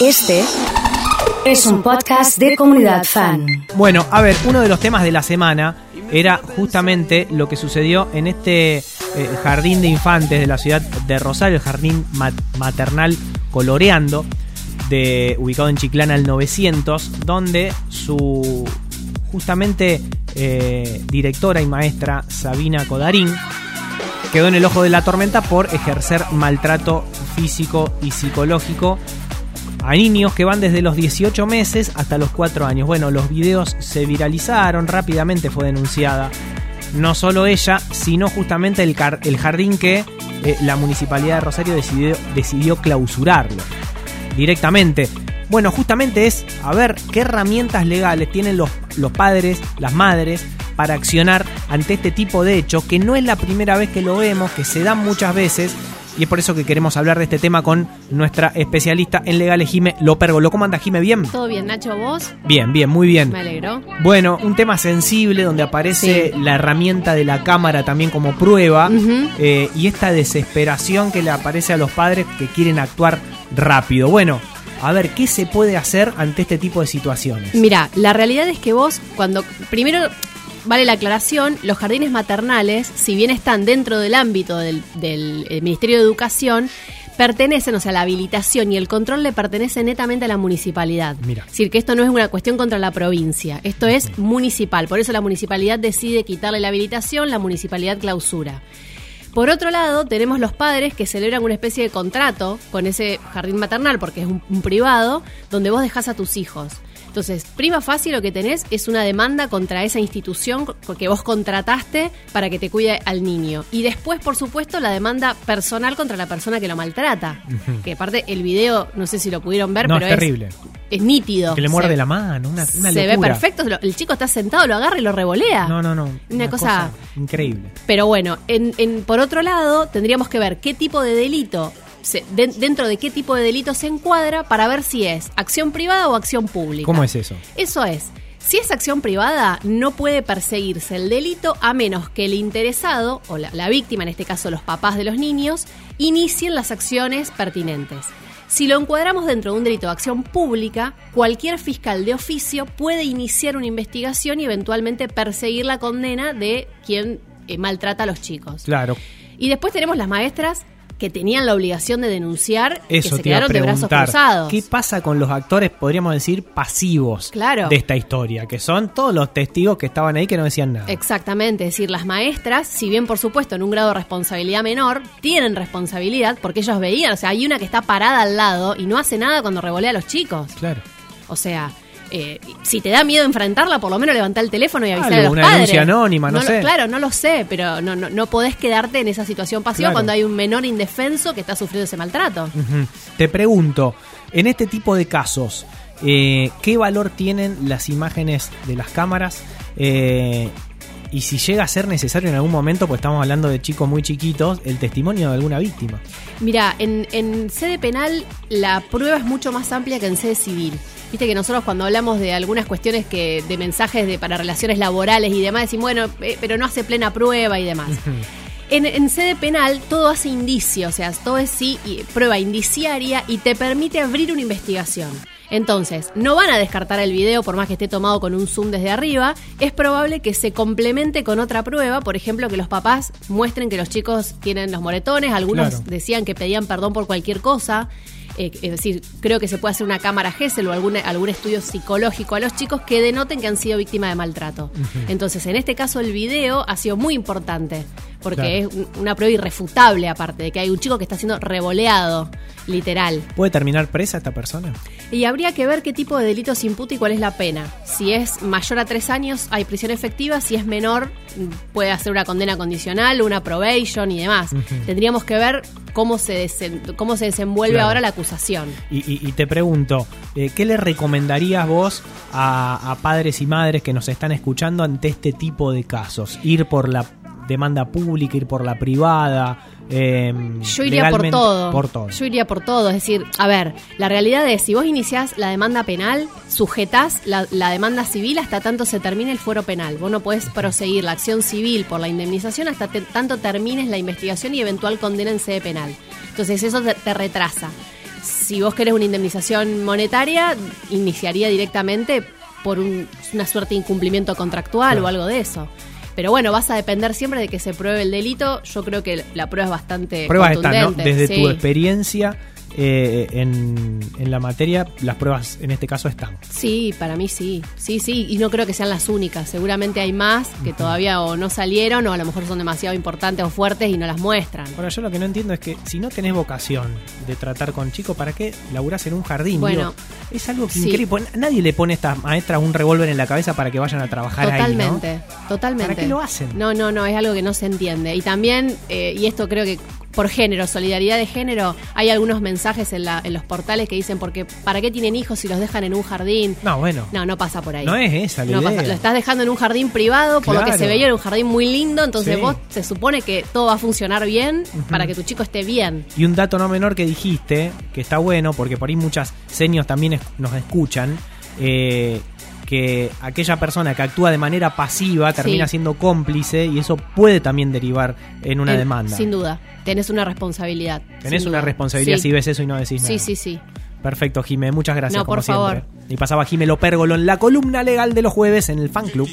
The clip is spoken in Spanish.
Este es un podcast de comunidad fan. Bueno, a ver, uno de los temas de la semana era justamente lo que sucedió en este eh, jardín de infantes de la ciudad de Rosario, el jardín ma- maternal Coloreando, de, ubicado en Chiclana al 900, donde su justamente eh, directora y maestra Sabina Codarín quedó en el ojo de la tormenta por ejercer maltrato físico y psicológico a niños que van desde los 18 meses hasta los 4 años. Bueno, los videos se viralizaron, rápidamente fue denunciada no solo ella, sino justamente el, el jardín que eh, la municipalidad de Rosario decidió, decidió clausurarlo directamente. Bueno, justamente es a ver qué herramientas legales tienen los, los padres, las madres, para accionar ante este tipo de hechos, que no es la primera vez que lo vemos, que se dan muchas veces, y es por eso que queremos hablar de este tema con nuestra especialista en legales, Jime Lopergolo. ¿Cómo anda, Jime? ¿Bien? ¿Todo bien, Nacho? ¿Vos? Bien, bien, muy bien. Me alegro. Bueno, un tema sensible donde aparece Sí. la herramienta de la cámara también como prueba eh, y esta desesperación que le aparece a los padres que quieren actuar rápido. Bueno, a ver, ¿qué se puede hacer ante este tipo de situaciones? Mira, la realidad es que vos, cuando. Primero, vale la aclaración: los jardines maternales, si bien están dentro del ámbito del, del, eh, Ministerio de Educación, pertenecen, o sea, la habilitación y el control le pertenece netamente a la municipalidad. Mira. Es decir, que esto no es una cuestión contra la provincia, esto es municipal. Por eso la municipalidad decide quitarle la habilitación, la municipalidad clausura. Por otro lado, tenemos los padres que celebran una especie de contrato con ese jardín maternal, porque es un, un privado, donde vos dejás a tus hijos. Entonces, prima fácil lo que tenés es una demanda contra esa institución que vos contrataste para que te cuide al niño. Y después, por supuesto, la demanda personal contra la persona que lo maltrata. Que aparte, el video, no sé si lo pudieron ver, No, pero es terrible. Es, nítido. Que le Se- muerde la mano, una, una se ve perfecto. El chico está sentado, lo agarra y lo revolea. No, no, no. Una cosa- increíble. Pero bueno, en, en- por otro lado, tendríamos que ver qué tipo de delito, se- de- dentro de qué tipo de delito se encuadra para ver si es acción privada o acción pública. ¿Cómo es eso? Eso es. Si es acción privada, no puede perseguirse el delito a menos que el interesado, o la, la víctima, en este caso los papás de los niños, inicien las acciones pertinentes. Si lo encuadramos dentro de un delito de acción pública, cualquier fiscal de oficio puede iniciar una investigación y eventualmente perseguir la condena de quien eh, maltrata a los chicos. Claro. Y después tenemos las maestras que tenían la obligación de denunciar Eso que se te quedaron de brazos cruzados. ¿Qué pasa con los actores, podríamos decir, pasivos Claro. de esta historia? Que son todos los testigos que estaban ahí que no decían nada. Exactamente, es decir, las maestras, si bien por supuesto en un grado de responsabilidad menor, tienen responsabilidad porque ellos veían, o sea, hay una que está parada al lado y no hace nada cuando revolea a los chicos. Claro. O sea, eh, si te da miedo enfrentarla, por lo menos levantá el teléfono y avisar a Algo, los una padres. denuncia anónima, no sé. Claro, no lo sé, pero no, no, no podés quedarte en esa situación pasiva Claro. cuando hay un menor indefenso que está sufriendo ese maltrato. Te pregunto, en este tipo de casos, eh, ¿qué valor tienen las imágenes de las cámaras? Eh, y si llega a ser necesario en algún momento, pues estamos hablando de chicos muy chiquitos, el testimonio de alguna víctima. Mira, en, en sede penal la prueba es mucho más amplia que en sede civil. Viste que nosotros cuando hablamos de algunas cuestiones que de mensajes de para relaciones laborales y demás decimos, bueno, eh, pero no hace plena prueba y demás. En, en sede penal todo hace indicio, o sea, todo es sí, y- prueba indiciaria y te permite abrir una investigación. Entonces, no van a descartar el video por más que esté tomado con un zoom desde arriba. Es probable que se complemente con otra prueba, por ejemplo, que los papás muestren que los chicos tienen los moretones, algunos Claro. decían que pedían perdón por cualquier cosa. Eh, es decir, creo que se puede hacer una cámara GESEL o algún, algún estudio psicológico a los chicos que denoten que han sido víctimas de maltrato. Entonces, en este caso, el video ha sido muy importante, porque Claro. es un- una prueba irrefutable, aparte de que hay un chico que está siendo revoleado, literal. ¿Puede terminar presa esta persona? Y habría que ver qué tipo de delito se imputa y cuál es la pena. Si es mayor a tres años, hay prisión efectiva. Si es menor, puede hacer una condena condicional, una probation y demás. Tendríamos que ver cómo se, desen- cómo se desenvuelve Claro. ahora la acusación. Y, y- y te pregunto, eh, ¿qué le recomendarías vos a, a padres y madres que nos están escuchando ante este tipo de casos? ¿Ir por la demanda pública, ir por la privada? eh, Yo iría por todo. Por todo. Yo iría por todo. Es decir, a ver, la realidad es, si vos iniciás la demanda penal, sujetás la, la demanda civil hasta tanto se termine el fuero penal. Vos no podés proseguir la acción civil por la indemnización hasta te- tanto termines la investigación y eventual condena en sede penal. Entonces eso te, te retrasa. si vos querés una indemnización monetaria, iniciaría directamente por un- una suerte de incumplimiento contractual Claro. o algo de eso. Pero bueno, vas a depender siempre de que se pruebe el delito. Yo creo que la prueba es bastante Pruebas están, ¿no? Desde sí. tu experiencia eh, en, en la materia, las pruebas en este caso están. Sí, para mí sí. Sí, sí. Y no creo que sean las únicas. Seguramente hay más que todavía o no salieron o a lo mejor son demasiado importantes o fuertes y no las muestran. Ahora, yo lo que no entiendo es que si no tenés vocación de tratar con chicos, ¿para qué laburás en un jardín? Bueno, Digo, es algo que sí. increíble. Nadie le pone a estas maestras un revólver en la cabeza para que vayan a trabajar ahí, Totalmente, ¿no? totalmente. ¿Para qué lo hacen? No, no, no, es algo que no se entiende. Y también, eh, y esto creo que por género, solidaridad de género, hay algunos mensajes en, la, en los portales que dicen, porque ¿para qué tienen hijos si los dejan en un jardín? No, bueno. No, no pasa por ahí. No es esa la No idea. pasa- lo estás dejando en un jardín privado, por lo que se veía era un jardín muy lindo, entonces Sí. vos se supone que todo va a funcionar bien para que tu chico esté bien. Y un dato no menor que dijiste, que está bueno, porque por ahí muchas seños también es- nos escuchan, eh, que aquella persona que actúa de manera pasiva termina Sí. siendo cómplice y eso puede también derivar en una En- demanda. Sin duda. Tenés una responsabilidad. Tenés una duda. responsabilidad Sí. si ves eso y no decís nada. Sí, sí, sí. Perfecto, Jimé. Muchas gracias, No, como por siempre. favor. Y pasaba Jimé Lopérgolo en la columna legal de los jueves en el fan club.